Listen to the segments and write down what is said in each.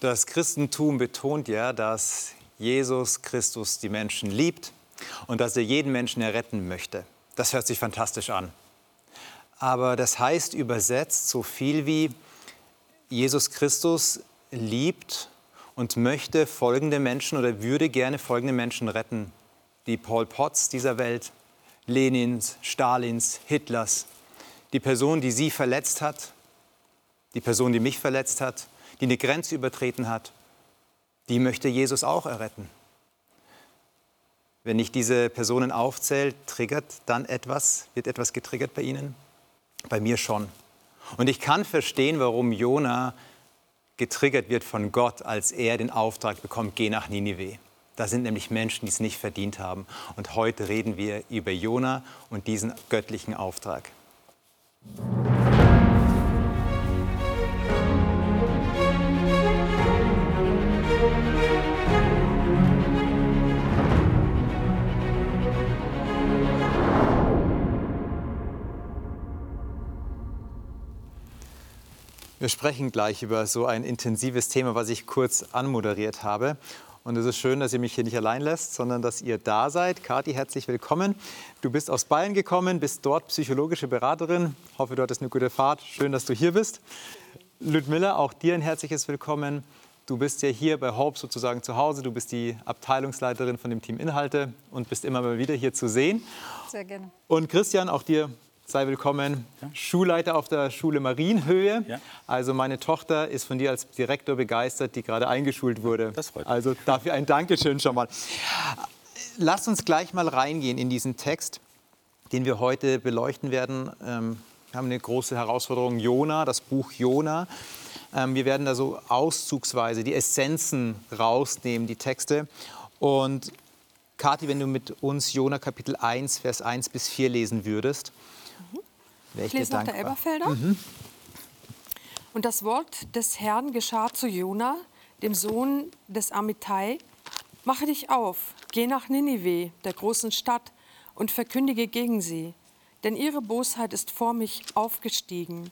Das Christentum betont ja, dass Jesus Christus die Menschen liebt und dass er jeden Menschen erretten möchte. Das hört sich fantastisch an. Aber das heißt übersetzt so viel wie Jesus Christus liebt und möchte folgende Menschen oder würde gerne folgende Menschen retten. Die Paul Potts dieser Welt, Lenins, Stalins, Hitlers, die Person, die sie verletzt hat, die Person, die mich verletzt hat, die eine Grenze übertreten hat, die möchte Jesus auch erretten. Wenn ich diese Personen aufzähle, triggert dann etwas, wird etwas getriggert bei Ihnen? Bei mir schon. Und ich kann verstehen, warum Jona getriggert wird von Gott, als er den Auftrag bekommt, geh nach Ninive. Da sind nämlich Menschen, die es nicht verdient haben. Und heute reden wir über Jona und diesen göttlichen Auftrag. Wir sprechen gleich über so ein intensives Thema, was ich kurz anmoderiert habe. Und es ist schön, dass ihr mich hier nicht allein lässt, sondern dass ihr da seid. Kathi, herzlich willkommen. Du bist aus Bayern gekommen, bist dort psychologische Beraterin. Hoffe, du hattest eine gute Fahrt. Schön, dass du hier bist. Ludmilla, auch dir ein herzliches Willkommen. Du bist ja hier bei Hope sozusagen zu Hause. Du bist die Abteilungsleiterin von dem Team Inhalte und bist immer mal wieder hier zu sehen. Sehr gerne. Und Christian, auch dir sei willkommen. Ja. Schulleiter auf der Schule Marienhöhe. Ja. Also meine Tochter ist von dir als Direktor begeistert, die gerade eingeschult wurde. Das freut mich. Also dafür ein Dankeschön schon mal. Lass uns gleich mal reingehen in diesen Text, den wir heute beleuchten werden. Ähm, wir haben eine große Herausforderung, Jona, das Buch Jona. Ähm, wir werden da so auszugsweise die Essenzen rausnehmen, die Texte. Und Kathi, wenn du mit uns Jona Kapitel 1, Vers 1 bis 4 lesen würdest. Ich lese nach der Elberfelder. Mhm. Und das Wort des Herrn geschah zu Jona, dem Sohn des Amittai. Mache dich auf, geh nach Ninive, der großen Stadt, und verkündige gegen sie, denn ihre Bosheit ist vor mich aufgestiegen.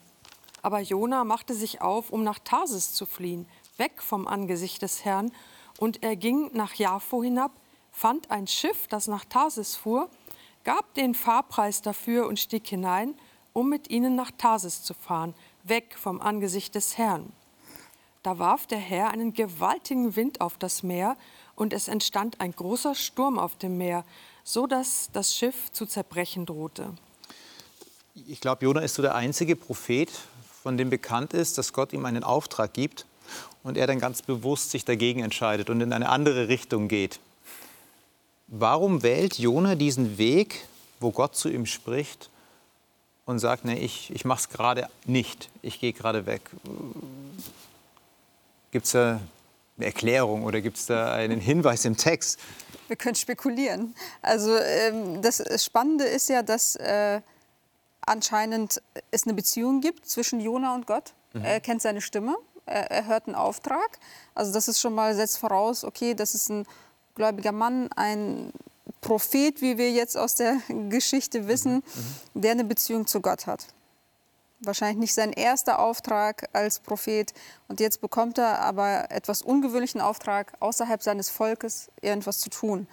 Aber Jona machte sich auf, um nach Tarsis zu fliehen, weg vom Angesicht des Herrn, und er ging nach Jaffo hinab, fand ein Schiff, das nach Tarsis fuhr, gab den Fahrpreis dafür und stieg hinein um mit ihnen nach Tarsis zu fahren, weg vom Angesicht des Herrn. Da warf der Herr einen gewaltigen Wind auf das Meer, und es entstand ein großer Sturm auf dem Meer, so dass das Schiff zu zerbrechen drohte. Ich glaube, Jona ist so der einzige Prophet, von dem bekannt ist, dass Gott ihm einen Auftrag gibt und er dann ganz bewusst sich dagegen entscheidet und in eine andere Richtung geht. Warum wählt Jona diesen Weg, wo Gott zu ihm spricht und sagt, nee, ich, ich mache es gerade nicht, ich gehe gerade weg. Gibt es da eine Erklärung oder gibt es da einen Hinweis im Text? Wir können spekulieren. Also ähm, das Spannende ist ja, dass äh, anscheinend es eine Beziehung gibt zwischen Jona und Gott. Mhm. Er kennt seine Stimme, er, er, hört einen Auftrag. Also das ist schon mal setzt voraus, okay, das ist ein gläubiger Mann, ein Prophet, wie wir jetzt aus der Geschichte wissen, mhm. mhm. der eine Beziehung zu Gott hat. Wahrscheinlich nicht sein erster Auftrag als Prophet. Und jetzt bekommt er aber etwas ungewöhnlichen Auftrag, außerhalb seines Volkes irgendwas zu tun.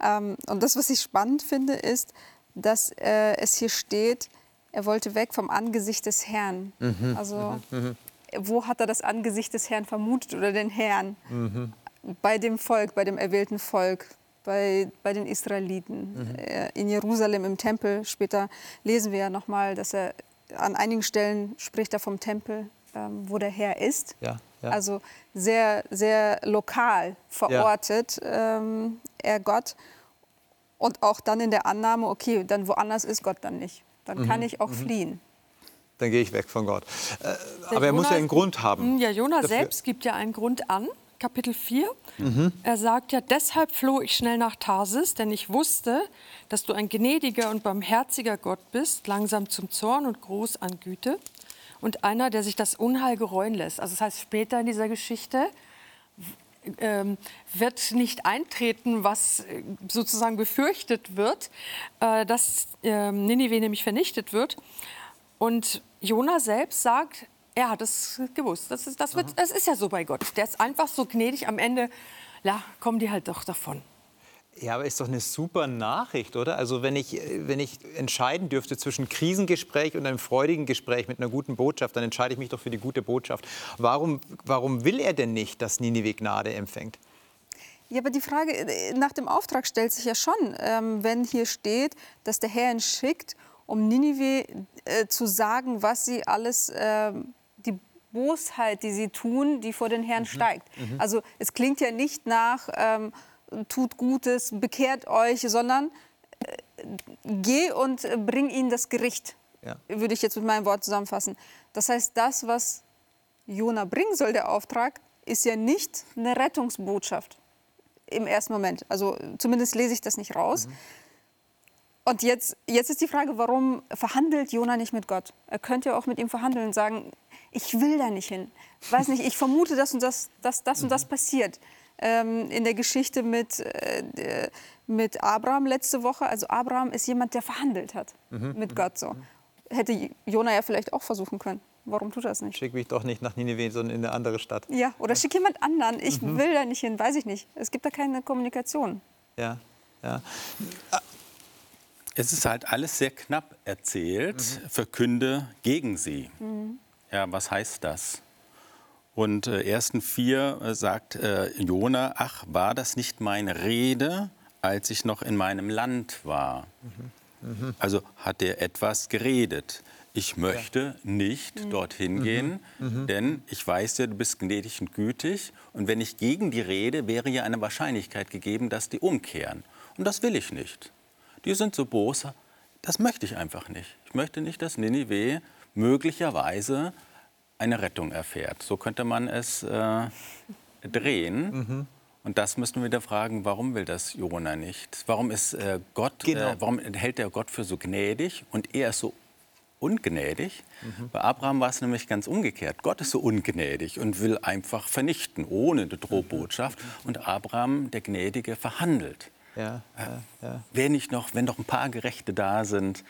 Ähm, und das, was ich spannend finde, ist, dass äh, es hier steht, er wollte weg vom Angesicht des Herrn. Mhm. Also, mhm. mhm. wo hat er das Angesicht des Herrn vermutet oder den Herrn? Mhm. Bei dem Volk, bei dem erwählten Volk bei, bei den Israeliten. Mhm. Äh, in Jerusalem im Tempel, später lesen wir ja nochmal, dass er an einigen Stellen spricht er vom Tempel, ähm, wo der Herr ist. Ja, ja. Also sehr, sehr lokal verortet ähm, er Gott. Und auch dann in der Annahme, okay, dann woanders ist Gott dann nicht. Dann mhm. kann ich auch mhm. fliehen dann gehe ich weg von Gott. Äh, aber er muss ja einen Grund haben. Ja, Jonah selbst gibt ja einen Grund an. Kapitel 4. Mhm. Er sagt ja, deshalb floh ich schnell nach Tarsis, denn ich wusste, dass du ein gnädiger und barmherziger Gott bist, langsam zum Zorn und groß an Güte und einer, der sich das Unheil gereuen lässt. Also das heißt, später in dieser Geschichte ähm, wird nicht eintreten, was äh, sozusagen befürchtet wird, äh, dass äh, Ninive nämlich vernichtet wird. Und Jona selbst sagt, Er hat es gewusst. Das ist, das, wird, das ist ja so bei Gott. Der ist einfach so gnädig. Am Ende ja, kommen die halt doch davon. Ja, aber ist doch eine super Nachricht, oder? Also wenn ich, wenn ich entscheiden dürfte zwischen Krisengespräch und einem freudigen Gespräch mit einer guten Botschaft, dann entscheide ich mich doch für die gute Botschaft. Warum, warum will er denn nicht, dass Ninive Gnade empfängt? Ja, aber die Frage nach dem Auftrag stellt sich ja schon, ähm, wenn hier steht, dass der Herr ihn schickt, um Ninive äh, zu sagen, was sie alles, äh, Bosheit, die sie tun, die vor den Herrn mhm. steigt. Mhm. Also es klingt ja nicht nach, ähm, tut Gutes, bekehrt euch, sondern äh, geh und bring ihnen das Gericht, ja. würde ich jetzt mit meinem Wort zusammenfassen. Das heißt, das, was Jona bringen soll, der Auftrag, ist ja nicht eine Rettungsbotschaft im ersten Moment. Also zumindest lese ich das nicht raus. Mhm. Und jetzt, jetzt ist die Frage, warum verhandelt Jona nicht mit Gott? Er könnte ja auch mit ihm verhandeln und sagen, ich will da nicht hin. Weiß nicht, ich vermute, dass und das, das, das und das mhm. passiert. Ähm, in der Geschichte mit, äh, mit Abraham letzte Woche. Also Abraham ist jemand, der verhandelt hat mhm. mit Gott. So. Hätte Jona ja vielleicht auch versuchen können. Warum tut er das nicht? Schick mich doch nicht nach Nineveh, sondern in eine andere Stadt. Ja, oder schick jemand anderen. Ich mhm. will da nicht hin, weiß ich nicht. Es gibt da keine Kommunikation. Ja, ja. Es ist halt alles sehr knapp erzählt. Mhm. Verkünde gegen sie. Mhm. Ja, was heißt das? Und äh, ersten vier äh, sagt äh, Jona, ach, war das nicht meine Rede, als ich noch in meinem Land war? Mhm. Mhm. Also hat er etwas geredet. Ich möchte ja. nicht mhm. dorthin mhm. gehen, mhm. denn ich weiß ja, du bist gnädig und gütig. Und wenn ich gegen die rede, wäre ja eine Wahrscheinlichkeit gegeben, dass die umkehren. Und das will ich nicht die sind so böse. Das möchte ich einfach nicht. Ich möchte nicht, dass Ninive möglicherweise eine Rettung erfährt. So könnte man es äh, drehen. Mhm. Und das müssen wir wieder fragen, warum will das Jona nicht? Warum, ist, äh, Gott, äh, genau. äh, warum hält er Gott für so gnädig und er ist so ungnädig? Mhm. Bei Abraham war es nämlich ganz umgekehrt. Gott ist so ungnädig und will einfach vernichten, ohne eine Drohbotschaft. Mhm. Und Abraham, der Gnädige, verhandelt. Ja, ja, ja. Wer nicht noch, wenn noch ein paar Gerechte da sind.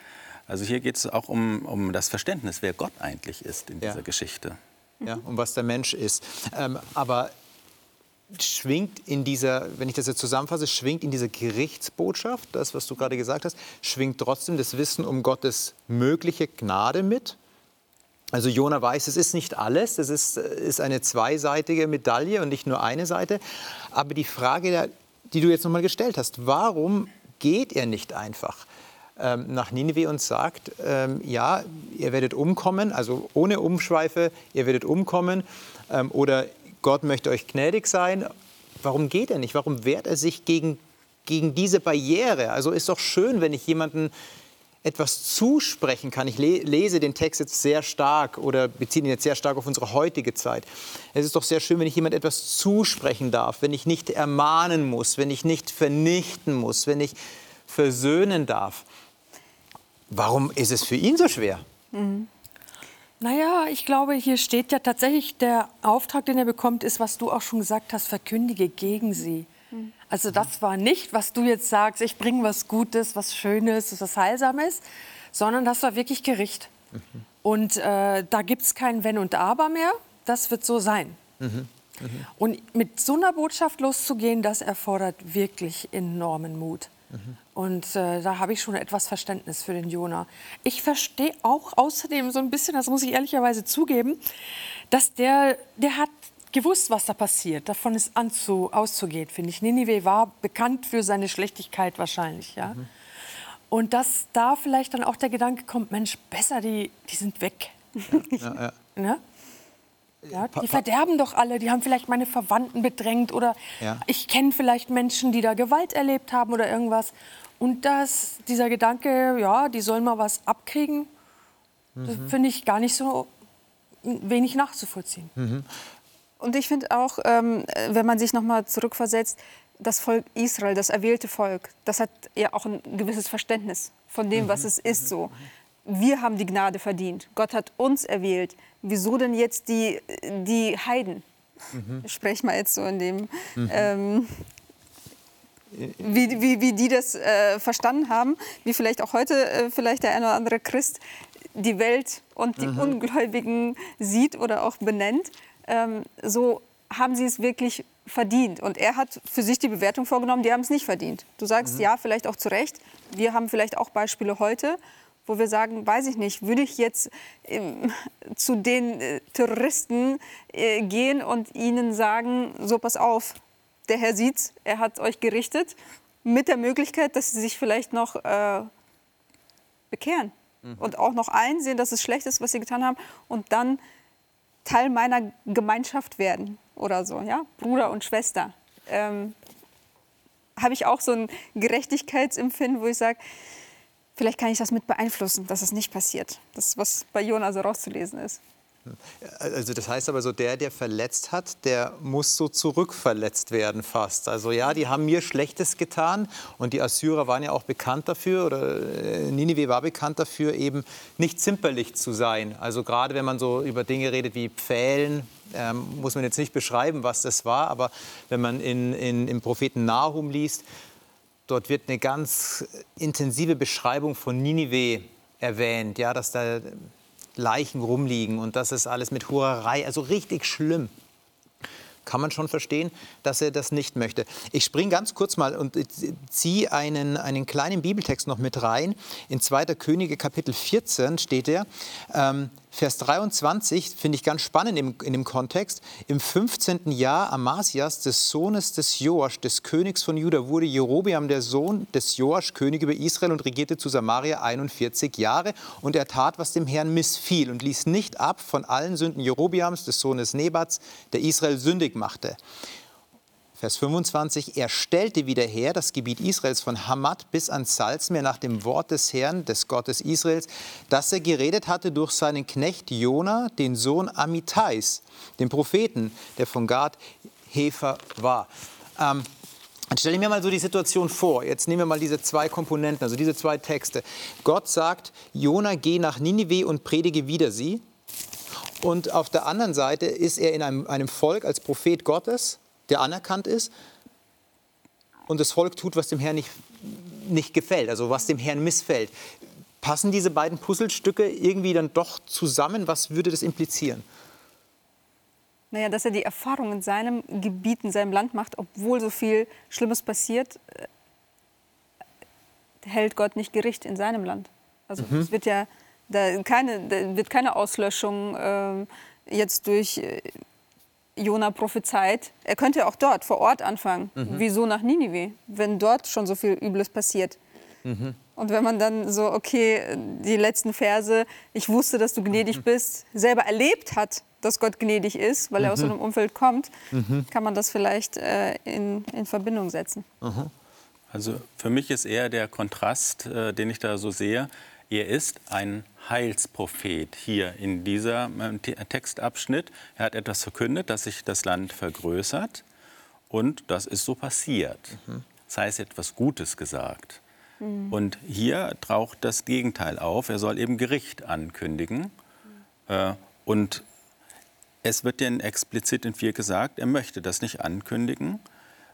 Also hier geht es auch um, um das Verständnis, wer Gott eigentlich ist in dieser Geschichte. Ja, um was der Mensch ist. Ähm, aber schwingt in dieser, wenn ich das jetzt zusammenfasse, schwingt in dieser Gerichtsbotschaft, das, was du gerade gesagt hast, schwingt trotzdem das Wissen um Gottes mögliche Gnade mit? Also Jona weiß, es ist nicht alles, es ist, ist eine zweiseitige Medaille und nicht nur eine Seite. Aber die Frage die du jetzt nochmal gestellt hast. Warum geht er nicht einfach ähm, nach Nineveh und sagt, ähm, ja, ihr werdet umkommen, also ohne Umschweife, ihr werdet umkommen ähm, oder Gott möchte euch gnädig sein. Warum geht er nicht? Warum wehrt er sich gegen, gegen diese Barriere? Also ist doch schön, wenn ich jemanden etwas zusprechen kann. Ich lese den Text jetzt sehr stark oder beziehe ihn jetzt sehr stark auf unsere heutige Zeit. Es ist doch sehr schön, wenn ich jemand etwas zusprechen darf, wenn ich nicht ermahnen muss, wenn ich nicht vernichten muss, wenn ich versöhnen darf. Warum ist es für ihn so schwer? Mhm. Naja, ich glaube, hier steht ja tatsächlich, der Auftrag, den er bekommt, ist, was du auch schon gesagt hast, verkündige gegen sie. Also das war nicht, was du jetzt sagst, ich bringe was Gutes, was Schönes, was Heilsames, sondern das war wirklich Gericht. Mhm. Und äh, da gibt es kein Wenn und Aber mehr, das wird so sein. Mhm. Mhm. Und mit so einer Botschaft loszugehen, das erfordert wirklich enormen Mut. Mhm. Und äh, da habe ich schon etwas Verständnis für den Jona. Ich verstehe auch außerdem so ein bisschen, das muss ich ehrlicherweise zugeben, dass der, der hat gewusst, was da passiert. Davon ist anzu, auszugehen, finde ich. Ninive war bekannt für seine Schlechtigkeit wahrscheinlich. Ja? Mhm. Und dass da vielleicht dann auch der Gedanke kommt, Mensch, besser, die, die sind weg. Ja, ja. ne? Ja, die verderben doch alle, die haben vielleicht meine Verwandten bedrängt oder ja. ich kenne vielleicht Menschen, die da Gewalt erlebt haben oder irgendwas. Und dass dieser Gedanke, ja, die sollen mal was abkriegen, mhm. finde ich gar nicht so wenig nachzuvollziehen. Mhm. Und ich finde auch, ähm, wenn man sich noch mal zurückversetzt, das Volk Israel, das erwählte Volk, das hat ja auch ein gewisses Verständnis von dem, was mhm. es ist so. Wir haben die Gnade verdient. Gott hat uns erwählt. Wieso denn jetzt die, die Heiden? Mhm. Ich spreche mal jetzt so in dem, mhm. ähm, wie, wie, wie die das äh, verstanden haben, wie vielleicht auch heute äh, vielleicht der eine oder andere Christ die Welt und die mhm. Ungläubigen sieht oder auch benennt, ähm, so haben sie es wirklich verdient. Und er hat für sich die Bewertung vorgenommen, die haben es nicht verdient. Du sagst mhm. ja, vielleicht auch zu Recht. Wir haben vielleicht auch Beispiele heute, wo wir sagen, weiß ich nicht, würde ich jetzt ähm, zu den äh, Terroristen äh, gehen und ihnen sagen, so pass auf, der Herr sieht's, er hat euch gerichtet, mit der Möglichkeit, dass sie sich vielleicht noch äh, bekehren mhm. und auch noch einsehen, dass es schlecht ist, was sie getan haben und dann Teil meiner Gemeinschaft werden oder so, ja, Bruder und Schwester. Ähm, habe ich auch so ein Gerechtigkeitsempfinden, wo ich sage, vielleicht kann ich das mit beeinflussen, dass es nicht passiert. Das was bei Jona so rauszulesen ist. Also das heißt aber so, der, der verletzt hat, der muss so zurückverletzt werden fast. Also ja, die haben mir Schlechtes getan und die Assyrer waren ja auch bekannt dafür oder äh, Ninive war bekannt dafür, eben nicht zimperlich zu sein. Also gerade wenn man so über Dinge redet wie Pfählen, ähm, muss man jetzt nicht beschreiben, was das war, aber wenn man in, in, im Propheten Nahum liest, dort wird eine ganz intensive Beschreibung von Ninive erwähnt, ja, dass da Leichen rumliegen und das ist alles mit Hurerei, also richtig schlimm. Kann man schon verstehen, dass er das nicht möchte. Ich springe ganz kurz mal und ziehe einen, einen kleinen Bibeltext noch mit rein. In 2. Könige Kapitel 14 steht er. Ähm, Vers 23 finde ich ganz spannend im, in dem Kontext. Im 15. Jahr Amasias, des Sohnes des Joasch, des Königs von Juda, wurde Jerobeam, der Sohn des Joasch, König über Israel und regierte zu Samaria 41 Jahre. Und er tat, was dem Herrn missfiel und ließ nicht ab von allen Sünden Jerobeams, des Sohnes Nebats, der Israel sündig machte. Vers 25, er stellte wieder her das Gebiet Israels von Hamad bis ans Salzmeer nach dem Wort des Herrn, des Gottes Israels, das er geredet hatte durch seinen Knecht Jona, den Sohn Amitais, den Propheten, der von Gad Hefer war. Ähm, dann stelle ich mir mal so die Situation vor. Jetzt nehmen wir mal diese zwei Komponenten, also diese zwei Texte. Gott sagt, Jona, geh nach Ninive und predige wieder sie. Und auf der anderen Seite ist er in einem, einem Volk als Prophet Gottes der anerkannt ist und das Volk tut, was dem Herrn nicht, nicht gefällt, also was dem Herrn missfällt. Passen diese beiden Puzzlestücke irgendwie dann doch zusammen? Was würde das implizieren? Naja, dass er die Erfahrung in seinem Gebiet, in seinem Land macht, obwohl so viel Schlimmes passiert, äh, hält Gott nicht Gericht in seinem Land. Also mhm. es wird ja da keine, da wird keine Auslöschung äh, jetzt durch äh, Jona prophezeit, er könnte auch dort vor Ort anfangen. Mhm. Wieso nach Ninive, wenn dort schon so viel Übles passiert? Mhm. Und wenn man dann so, okay, die letzten Verse, ich wusste, dass du gnädig mhm. bist, selber erlebt hat, dass Gott gnädig ist, weil er aus so mhm. einem Umfeld kommt, mhm. kann man das vielleicht äh, in, in Verbindung setzen. Also für mich ist eher der Kontrast, äh, den ich da so sehe, er ist ein Heilsprophet hier in diesem ähm, Textabschnitt. Er hat etwas verkündet, dass sich das Land vergrößert. Und das ist so passiert. Mhm. Das heißt, etwas Gutes gesagt. Mhm. Und hier taucht das Gegenteil auf. Er soll eben Gericht ankündigen. Mhm. und es wird denn explizit in 4 gesagt, er möchte das nicht ankündigen,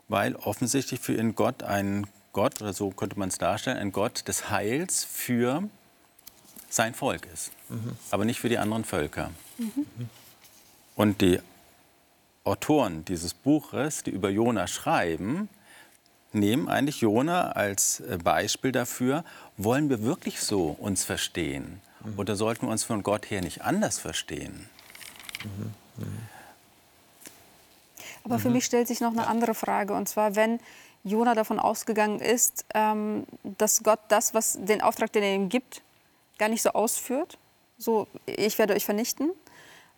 weil offensichtlich für ihn Gott ein Gott, oder so könnte man es darstellen, ein Gott des Heils für sein Volk ist, mhm. aber nicht für die anderen Völker. Mhm. Und die Autoren dieses Buches, die über Jona schreiben, nehmen eigentlich Jona als äh, Beispiel dafür, wollen wir wirklich so uns verstehen? Mhm. Oder sollten wir uns von Gott her nicht anders verstehen? Mhm. Mhm. Aber für mich stellt sich noch eine andere Frage. Und zwar, wenn Jona davon ausgegangen ist, ähm, dass Gott das, was den Auftrag, den er ihm gibt, gar nicht so ausführt, so ich werde euch vernichten,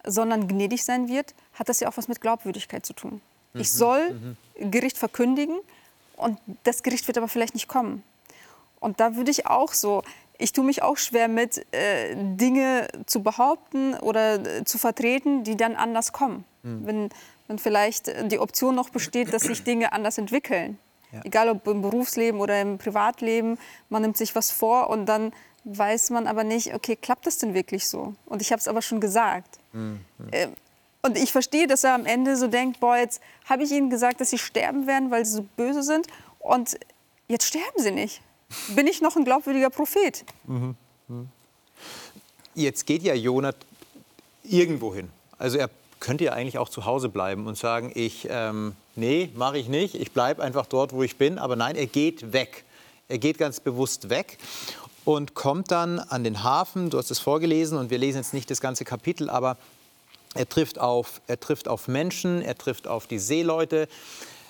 sondern gnädig sein wird, hat das ja auch was mit Glaubwürdigkeit zu tun. Mhm. Ich soll mhm. Gericht verkündigen und das Gericht wird aber vielleicht nicht kommen. Und da würde ich auch so, ich tue mich auch schwer mit, äh, Dinge zu behaupten oder äh, zu vertreten, die dann anders kommen. Mhm. Wenn, wenn vielleicht die Option noch besteht, dass sich Dinge anders entwickeln. Ja. Egal ob im Berufsleben oder im Privatleben, man nimmt sich was vor und dann weiß man aber nicht, okay, klappt das denn wirklich so? Und ich habe es aber schon gesagt. Mhm. Äh, und ich verstehe, dass er am Ende so denkt, boah, jetzt habe ich ihnen gesagt, dass sie sterben werden, weil sie so böse sind. Und jetzt sterben sie nicht. Bin ich noch ein glaubwürdiger Prophet? Mhm. Mhm. jetzt geht ja Jonah irgendwo hin. Also er könnte ja eigentlich auch zu Hause bleiben und sagen, ich, ähm, nee, mache ich nicht, ich bleibe einfach dort, wo ich bin. Aber nein, er geht weg. Er geht ganz bewusst weg und kommt dann an den Hafen. Du hast es vorgelesen und wir lesen jetzt nicht das ganze Kapitel, aber er trifft auf, er trifft auf Menschen, er trifft auf die Seeleute.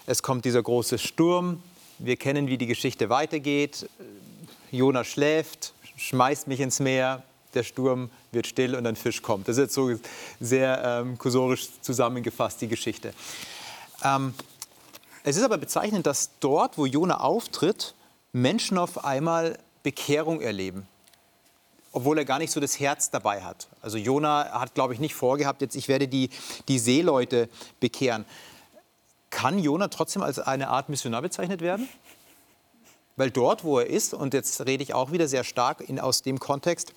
Es kommt dieser große Sturm. Wir kennen, wie die Geschichte weitergeht. Jona schläft, schmeißt mich ins Meer, der Sturm wird still und ein Fisch kommt. Das ist jetzt so sehr ähm, kursorisch zusammengefasst, die Geschichte. Ähm, es ist aber bezeichnend, dass dort, wo Jona auftritt, Menschen auf einmal Bekehrung erleben. Obwohl er gar nicht so das Herz dabei hat. Also Jona hat, glaube ich, nicht vorgehabt, jetzt ich werde die, die Seeleute bekehren. Kann Jona trotzdem als eine Art Missionar bezeichnet werden? Weil dort, wo er ist, und jetzt rede ich auch wieder sehr stark in, aus dem Kontext,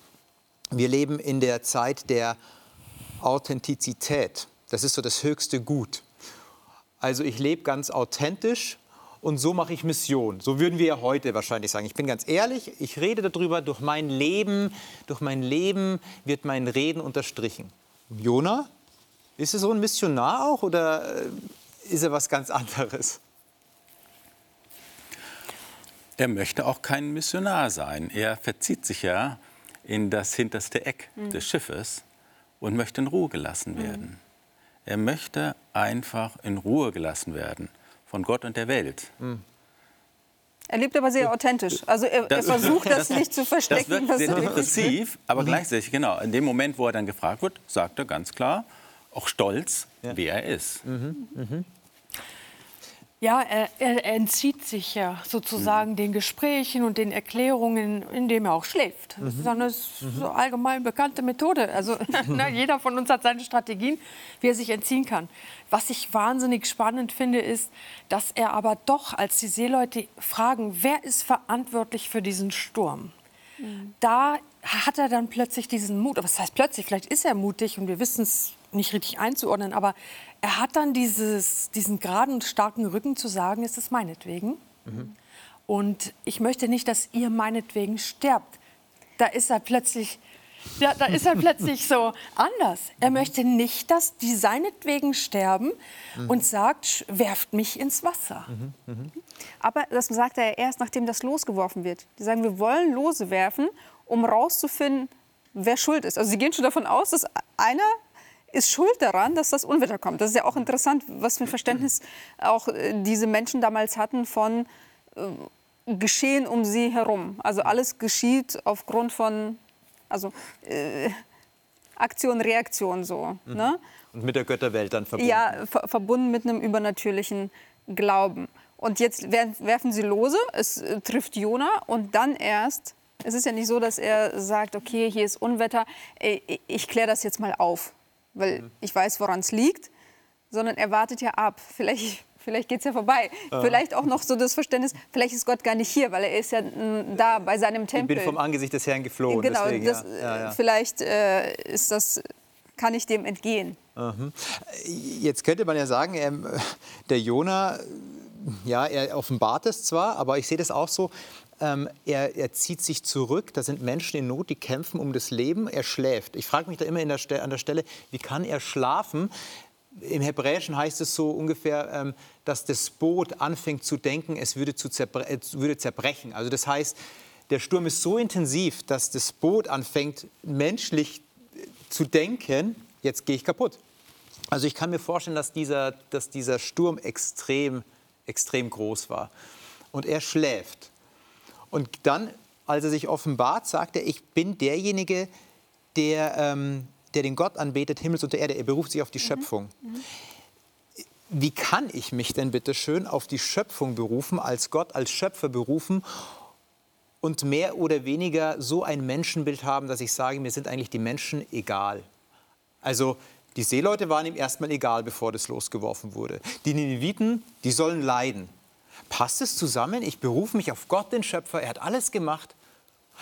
wir leben in der Zeit der Authentizität. Das ist so das höchste Gut. Also ich lebe ganz authentisch und so mache ich Mission. So würden wir ja heute wahrscheinlich sagen. Ich bin ganz ehrlich, ich rede darüber, durch mein Leben, durch mein Leben wird mein Reden unterstrichen. Jona, ist er so ein Missionar auch oder äh, ist er was ganz anderes? Er möchte auch kein Missionar sein. Er verzieht sich ja in das hinterste Eck mhm. des Schiffes und möchte in Ruhe gelassen werden. Mhm. Er möchte einfach in Ruhe gelassen werden von Gott und der Welt. Mhm. Er lebt aber sehr authentisch. Also er, das, er versucht das, das, nicht zu verstecken. Das wird depressiv, aber mhm. gleichzeitig, genau, in dem Moment, wo er dann gefragt wird, sagt er ganz klar, auch stolz, ja. wer er ist. Mhm. Mhm. Ja, er, er, entzieht sich ja sozusagen mhm. den Gesprächen und den Erklärungen, indem er auch schläft. Das ist eine mhm. so allgemein bekannte Methode. Also na, jeder von uns hat seine Strategien, wie er sich entziehen kann. Was ich wahnsinnig spannend finde, ist, dass er aber doch, als die Seeleute fragen, wer ist verantwortlich für diesen Sturm, mhm. da hat er dann plötzlich diesen Mut. Was heißt plötzlich? Vielleicht ist er mutig und wir wissen es nicht richtig einzuordnen, aber er hat dann dieses, diesen geraden und starken Rücken zu sagen, ist es meinetwegen. Mhm. Und ich möchte nicht, dass ihr meinetwegen sterbt. Da ist er plötzlich, ja, da ist er plötzlich so anders. Er möchte nicht, dass die seinetwegen sterben mhm. und sagt, werft mich ins Wasser. Mhm. Aber das sagt er erst, nachdem das losgeworfen wird. Die sagen, wir wollen Lose werfen, um rauszufinden, wer schuld ist. Also sie gehen schon davon aus, dass einer ist schuld daran, dass das Unwetter kommt. Das ist ja auch interessant, was für ein Verständnis auch äh, diese Menschen damals hatten von äh, Geschehen um sie herum. Also alles geschieht aufgrund von also, äh, Aktion, Reaktion so. Mhm. Ne? Und mit der Götterwelt dann verbunden. Ja, ver verbunden mit einem übernatürlichen Glauben. Und jetzt werfen sie lose, es äh, trifft Jona und dann erst, es ist ja nicht so, dass er sagt, okay, hier ist Unwetter, ich kläre das jetzt mal auf weil mhm. ich weiß, woran es liegt, sondern er wartet ja ab. Vielleicht, vielleicht geht es ja vorbei. Ah. Vielleicht auch noch so das Verständnis, vielleicht ist Gott gar nicht hier, weil er ist ja da bei seinem Tempel. Ich bin vom Angesicht des Herrn geflohen. Genau, deswegen, das, ja. Ja, vielleicht äh, ist das, kann ich dem entgehen. Mhm. Jetzt könnte man ja sagen, ähm, der Jona, ja, er offenbart es zwar, aber ich sehe das auch so, ähm, er, er, zieht sich zurück. Da sind Menschen in Not, die kämpfen um das Leben. Er schläft. Ich frage mich da immer der, an der Stelle, wie kann er schlafen? Im Hebräischen heißt es so ungefähr, ähm, dass das Boot anfängt zu denken, es würde, zu zerbre es würde zerbrechen. Also das heißt, der Sturm ist so intensiv, dass das Boot anfängt, menschlich äh, zu denken, jetzt gehe ich kaputt. Also ich kann mir vorstellen, dass dieser, dass dieser Sturm extrem, extrem groß war. Und er schläft. Und dann, als er sich offenbart, sagt er, ich bin derjenige, der, ähm, der den Gott anbetet, Himmels und der Erde. Er beruft sich auf die mhm. Schöpfung. Mhm. Wie kann ich mich denn bitte schön auf die Schöpfung berufen, als Gott, als Schöpfer berufen und mehr oder weniger so ein Menschenbild haben, dass ich sage, mir sind eigentlich die Menschen egal. Also die Seeleute waren ihm erstmal egal, bevor das losgeworfen wurde. Die Nineviten, die sollen leiden. Passt es zusammen? Ich berufe mich auf Gott, den Schöpfer. Er hat alles gemacht.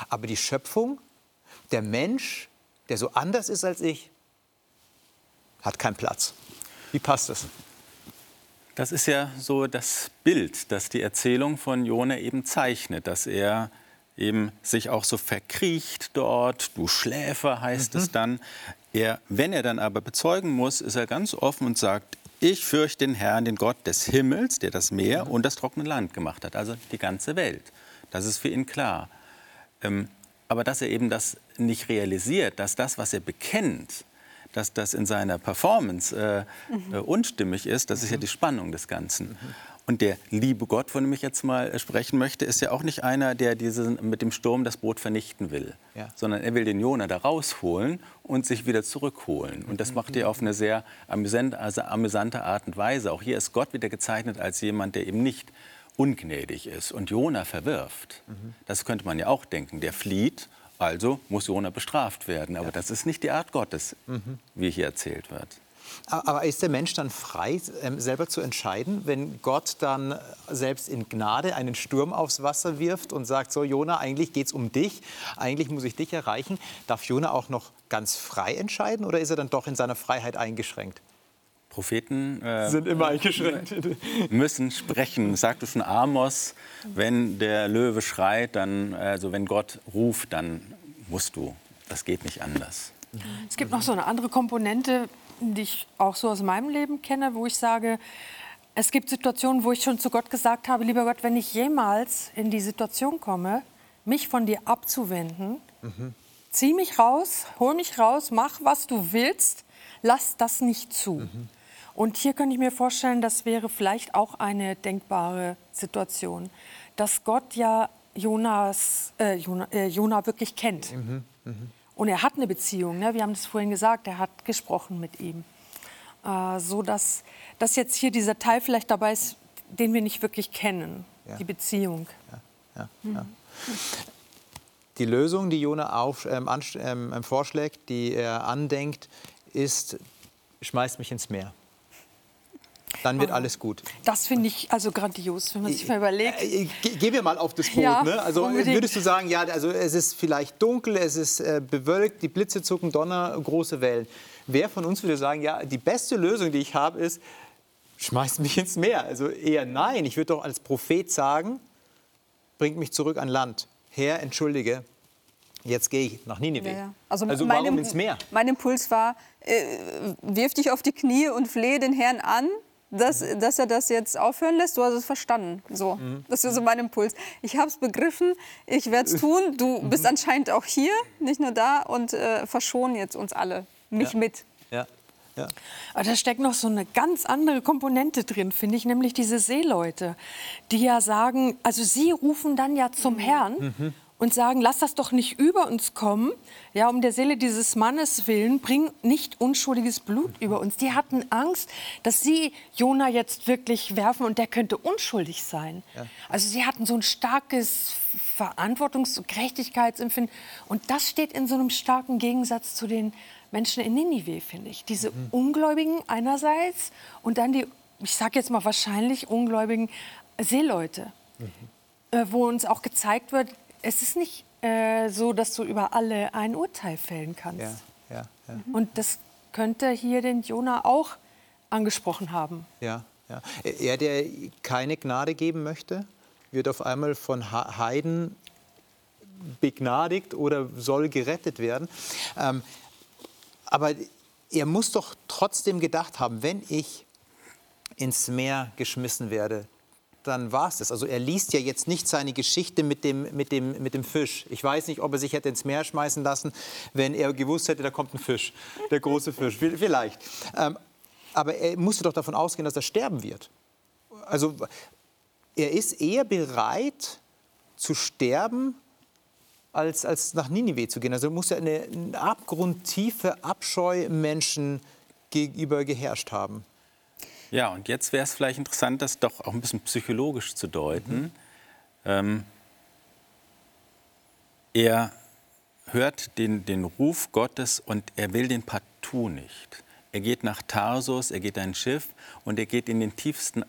Aber die Schöpfung, der Mensch, der so anders ist als ich, hat keinen Platz. Wie passt das? Das ist ja so das Bild, das die Erzählung von Jona eben zeichnet, dass er eben sich auch so verkriecht dort, du Schläfer heißt mhm. es dann. Er, wenn er dann aber bezeugen muss, ist er ganz offen und sagt, ich fürchte den Herrn, den Gott des Himmels, der das Meer und das trockene Land gemacht hat, also die ganze Welt. Das ist für ihn klar. Ähm, aber dass er eben das nicht realisiert, dass das, was er bekennt, dass das in seiner Performance äh, mhm. unstimmig ist, das ist ja die Spannung des Ganzen. Mhm. Und der liebe Gott, von dem ich jetzt mal äh, sprechen möchte, ist ja auch nicht einer, der diesen, mit dem Sturm das Boot vernichten will, ja. sondern er will den Jona da rausholen und sich wieder zurückholen. Und das macht er auf eine sehr amüsante, also amüsante Art und Weise. Auch hier ist Gott wieder gezeichnet als jemand, der eben nicht ungnädig ist und Jona verwirft. Mhm. Das könnte man ja auch denken. Der flieht, also muss Jona bestraft werden. Aber ja. das ist nicht die Art Gottes, mhm. wie hier erzählt wird. Aber ist der Mensch dann frei, ähm, selber zu entscheiden, wenn Gott dann äh, selbst in Gnade einen Sturm aufs Wasser wirft und sagt, so Jona, eigentlich geht es um dich, eigentlich muss ich dich erreichen. Darf Jona auch noch ganz frei entscheiden oder ist er dann doch in seiner Freiheit eingeschränkt? Propheten äh, sind immer eingeschränkt. müssen sprechen. Sagte schon Amos, wenn der Löwe schreit, dann, also wenn Gott ruft, dann musst du. Das geht nicht anders. Es gibt noch so eine andere Komponente, die ich auch so aus meinem Leben kenne, wo ich sage, es gibt Situationen, wo ich schon zu Gott gesagt habe, lieber Gott, wenn ich jemals in die Situation komme, mich von dir abzuwenden, mhm. zieh mich raus, hol mich raus, mach, was du willst, lass das nicht zu. Mhm. Und hier könnte ich mir vorstellen, das wäre vielleicht auch eine denkbare Situation, dass Gott ja Jonas, äh, Jona, äh, Jona wirklich kennt. Mhm. Mhm. Und er hat eine Beziehung, ne? wir haben das vorhin gesagt, er hat gesprochen mit ihm. Äh, so dass, dass jetzt hier dieser Teil vielleicht dabei ist, den wir nicht wirklich kennen, ja. die Beziehung. Ja. Ja. Mhm. Die Lösung, die Jona auf, ähm, ähm, vorschlägt, die er andenkt, ist, schmeißt mich ins Meer dann wird alles gut. Das finde ich also grandios, wenn man sich mal überlegt. Äh, äh, gehen wir mal auf das Boot. Ja, ne? Also unbedingt. würdest du sagen, ja, also es ist vielleicht dunkel, es ist äh, bewölkt, die Blitze zucken, Donner, große Wellen. Wer von uns würde sagen, ja, die beste Lösung, die ich habe, ist, schmeißt mich ins Meer. Also eher nein. Ich würde doch als Prophet sagen, bringt mich zurück an Land. Herr, entschuldige, jetzt gehe ich nach Ninive. Ja, ja. Also, also warum mein, ins Meer? Mein Impuls war, äh, wirf dich auf die Knie und flehe den Herrn an, dass, dass er das jetzt aufhören lässt. Du hast es verstanden. So. Mhm. Das ist so mein Impuls. Ich habe es begriffen, ich werde es tun. Du mhm. bist anscheinend auch hier, nicht nur da und äh, verschonen jetzt uns alle, mich ja. mit. Ja. Ja. Aber da steckt noch so eine ganz andere Komponente drin, finde ich, nämlich diese Seeleute, die ja sagen, also sie rufen dann ja zum mhm. Herrn mhm und sagen, lass das doch nicht über uns kommen, ja, um der Seele dieses Mannes willen, bring nicht unschuldiges Blut über uns. Die hatten Angst, dass sie Jona jetzt wirklich werfen und der könnte unschuldig sein. Ja. Also sie hatten so ein starkes Verantwortungs- und Gerechtigkeitsempfinden und das steht in so einem starken Gegensatz zu den Menschen in Ninive, finde ich. Diese mhm. Ungläubigen einerseits und dann die, ich sage jetzt mal wahrscheinlich ungläubigen Seeleute. Mhm. Äh, wo uns auch gezeigt wird, es ist nicht äh, so, dass du über alle ein Urteil fällen kannst. Ja, ja, ja. Und das könnte hier den Jona auch angesprochen haben. Ja, ja. Er, der keine Gnade geben möchte, wird auf einmal von Heiden begnadigt oder soll gerettet werden. Ähm, aber er muss doch trotzdem gedacht haben, wenn ich ins Meer geschmissen werde, dann war es das. Also er liest ja jetzt nicht seine Geschichte mit dem, mit, dem, mit dem Fisch. Ich weiß nicht, ob er sich hätte ins Meer schmeißen lassen, wenn er gewusst hätte, da kommt ein Fisch, der große Fisch. Vielleicht. Ähm, aber er musste doch davon ausgehen, dass er sterben wird. Also er ist eher bereit zu sterben, als, als nach Ninive zu gehen. Also muss ja eine, eine abgrundtiefe Abscheu Menschen gegenüber geherrscht haben. Ja, und jetzt wäre es vielleicht interessant, das doch auch ein bisschen psychologisch zu deuten. Mhm. Ähm, er hört den, den Ruf Gottes und er will den partout nicht. Er geht nach Tarsus, er geht ein Schiff und er geht in den tiefsten,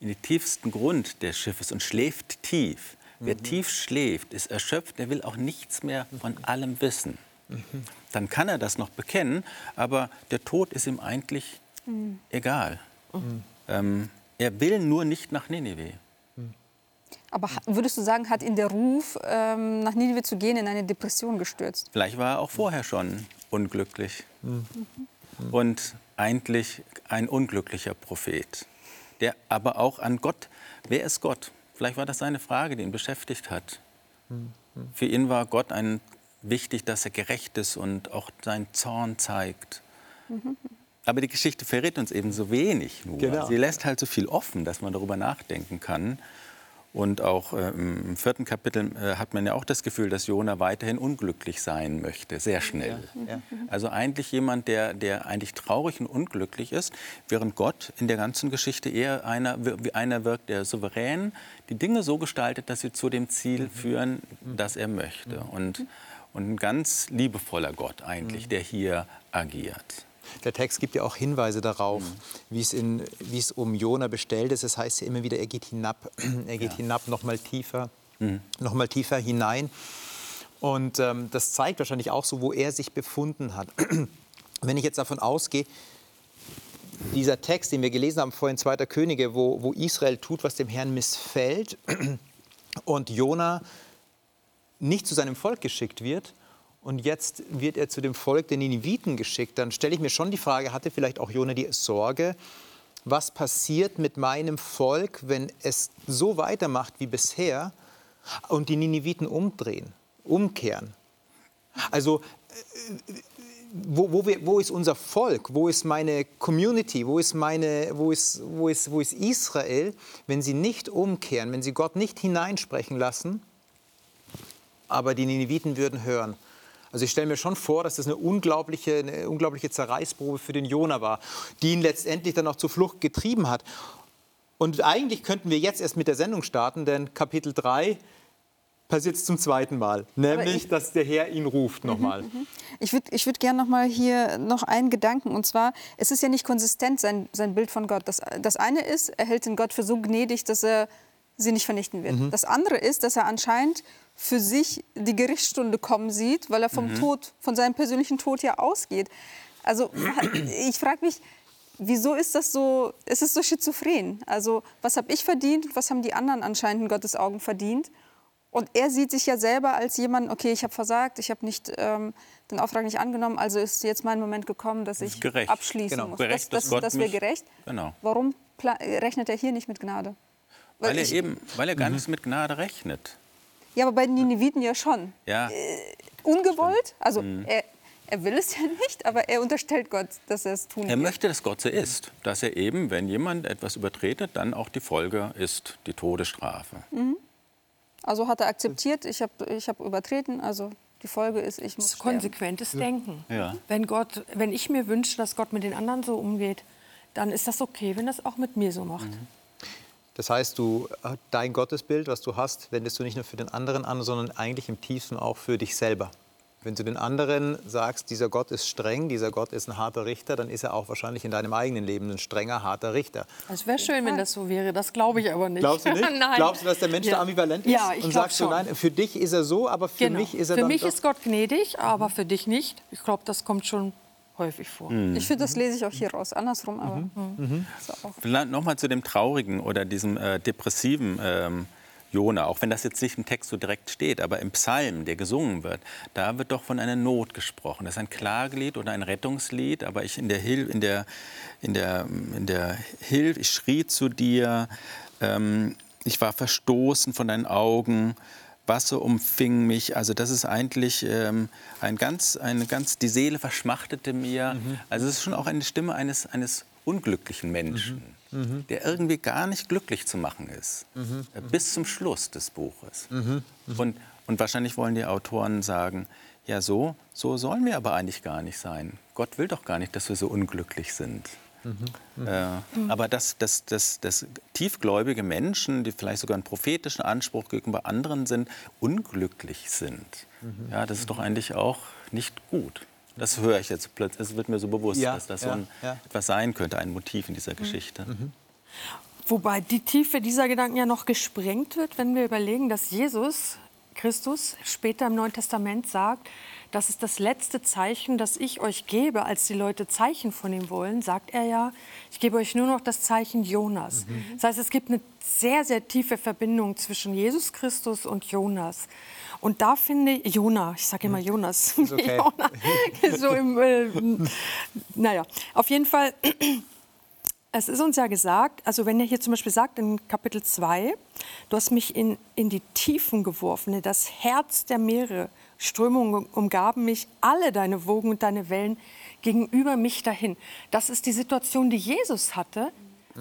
in den tiefsten Grund des Schiffes und schläft tief. Mhm. Wer tief schläft, ist erschöpft, der will auch nichts mehr von allem wissen. Mhm. Dann kann er das noch bekennen, aber der Tod ist ihm eigentlich mhm. egal. Mhm. Ähm, er will nur nicht nach Nineveh. Aber würdest du sagen, hat ihn der Ruf, ähm, nach Ninive zu gehen, in eine Depression gestürzt? Vielleicht war er auch vorher schon unglücklich. Und eigentlich ein unglücklicher Prophet, der aber auch an Gott, wer ist Gott? Vielleicht war das seine Frage, die ihn beschäftigt hat. Für ihn war Gott ein, wichtig, dass er gerecht ist und auch seinen Zorn zeigt. Aber die Geschichte verrät uns eben so wenig nur. Genau. Sie lässt halt so viel offen, dass man darüber nachdenken kann. Und auch äh, im vierten Kapitel äh, hat man ja auch das Gefühl, dass Jona weiterhin unglücklich sein möchte, sehr schnell. ja. Also eigentlich jemand, der, der eigentlich traurig und unglücklich ist, während Gott in der ganzen Geschichte eher einer, wie einer wirkt, der souverän die Dinge so gestaltet, dass sie zu dem Ziel führen, das er möchte. Und, und ein ganz liebevoller Gott eigentlich, der hier agiert. Der Text gibt ja auch Hinweise darauf, wie, es in, wie es um Jona bestellt ist. Es heißt ja immer wieder, er geht hinab, er geht hinab, noch mal tiefer, noch mal tiefer hinein. Und ähm, das zeigt wahrscheinlich auch so, wo er sich befunden hat. Wenn ich jetzt davon ausgehe, dieser Text, den wir gelesen haben vorhin, 2. Könige, wo, wo Israel tut, was dem Herrn missfällt und Jona nicht zu seinem Volk geschickt wird und jetzt wird er zu dem Volk der Niniviten geschickt, dann stelle ich mir schon die Frage, hatte vielleicht auch Jona die Sorge, was passiert mit meinem Volk, wenn es so weitermacht wie bisher und die Niniviten umdrehen, umkehren? Also wo, wo, wir, wo ist unser Volk? Wo ist meine Community? Wo ist, meine, wo, ist, wo, ist, wo ist Israel, wenn sie nicht umkehren, wenn sie Gott nicht hineinsprechen lassen? Aber die Nineviten würden hören. Also ich stelle mir schon vor, dass das eine unglaubliche, eine unglaubliche Zerreißprobe für den Jona war, die ihn letztendlich dann auch zur Flucht getrieben hat. Und eigentlich könnten wir jetzt erst mit der Sendung starten, denn Kapitel 3 passiert es zum zweiten Mal, nämlich, ich- dass der Herr ihn ruft nochmal. Ich würde ich würd gerne noch mal hier noch einen Gedanken. Und zwar, es ist ja nicht konsistent, sein, sein Bild von Gott. Das, das eine ist, er hält den Gott für so gnädig, dass er sie nicht vernichten wird. Das andere ist, dass er anscheinend für sich die Gerichtsstunde kommen sieht, weil er vom Tod, von seinem persönlichen Tod ja ausgeht. Also ich frage mich, wieso ist das so, es ist so schizophren. Also was habe ich verdient und was haben die anderen anscheinend in Gottes Augen verdient? Und er sieht sich ja selber als jemand, okay, ich habe versagt, ich habe nicht ähm, den Auftrag nicht angenommen, also ist jetzt mein Moment gekommen, dass ich gerecht. abschließen Genau. muss. Gerecht, das dass das, das wäre gerecht. Genau. Warum rechnet er hier nicht mit Gnade? Weil er ich- eben, weil er gar nicht mit Gnade rechnet. Ja, aber bei den Nineviten ja schon. Ja, Ungewollt, also Mhm. er, er will es ja nicht, aber er unterstellt Gott, dass er es tun er wird. möchte, dass Gott so ist. Dass er eben, wenn jemand etwas übertretet, dann auch die Folge ist die Todesstrafe. Also hat er akzeptiert, ich habe ich hab übertreten, also die Folge ist, ich muss Das ist sterben. konsequentes Denken. Ja. Wenn, Gott, wenn ich mir wünsche, dass Gott mit den anderen so umgeht, dann ist das okay, wenn das auch mit mir so macht. Das heißt, du, dein Gottesbild, was du hast, wendest du nicht nur für den anderen an, sondern eigentlich im tiefsten auch für dich selber. Wenn du den anderen sagst, dieser Gott ist streng, dieser Gott ist ein harter Richter, dann ist er auch wahrscheinlich in deinem eigenen Leben ein strenger, harter Richter. Es wäre schön, wenn das so wäre. Das glaube ich aber nicht. Glaubst du nicht? nein. Glaubst du, dass der Mensch Ja. da ambivalent ist? Ja, ich Und sagst du, schon. nein, für dich ist er so, aber für Genau. mich ist er für dann mich doch... ist Gott gnädig, aber für dich nicht. Ich glaube, das kommt schon häufig vor. Ich finde, das lese ich auch hier raus. Andersrum, aber Mhm. ist auch Vielleicht noch mal zu dem traurigen oder diesem äh, depressiven ähm, Jona, auch wenn das jetzt nicht im Text so direkt steht, aber im Psalm, der gesungen wird, da wird doch von einer Not gesprochen. Das ist ein Klagelied oder ein Rettungslied, aber ich in der Hil in der in der in der Hilfe, ich schrie zu dir, ähm, ich war verstoßen von deinen Augen. Wasser umfing mich. Also das ist eigentlich ähm, ein ganz, eine ganz, die Seele verschmachtete mir. Also es ist schon auch eine Stimme eines, eines unglücklichen Menschen, der irgendwie gar nicht glücklich zu machen ist, äh, bis zum Schluss des Buches. Und, und wahrscheinlich wollen die Autoren sagen, ja so, so sollen wir aber eigentlich gar nicht sein. Gott will doch gar nicht, dass wir so unglücklich sind. Äh, aber dass, dass, dass, dass tiefgläubige Menschen, die vielleicht sogar einen prophetischen Anspruch gegenüber anderen sind, unglücklich sind, ja, das ist doch eigentlich auch nicht gut. Das höre ich jetzt plötzlich, es wird mir so bewusst, Ja, dass das ja, so ein, ja. etwas sein könnte, ein Motiv in dieser Geschichte. Wobei die Tiefe dieser Gedanken ja noch gesprengt wird, wenn wir überlegen, dass Jesus Christus später im Neuen Testament sagt, das ist das letzte Zeichen, das ich euch gebe, als die Leute Zeichen von ihm wollen, sagt er ja, ich gebe euch nur noch das Zeichen Jonas. Mhm. Das heißt, es gibt eine sehr, sehr tiefe Verbindung zwischen Jesus Christus und Jonas. Und da finde ich, Jona, ich sage immer mhm. Jonas, okay. Jona, so im, äh, naja, auf jeden Fall, es ist uns ja gesagt, also wenn er hier zum Beispiel sagt in Kapitel 2, du hast mich in, in die Tiefen geworfen, das Herz der Meere, Strömungen umgaben mich, alle deine Wogen und deine Wellen gegenüber mich dahin. Das ist die Situation, die Jesus hatte,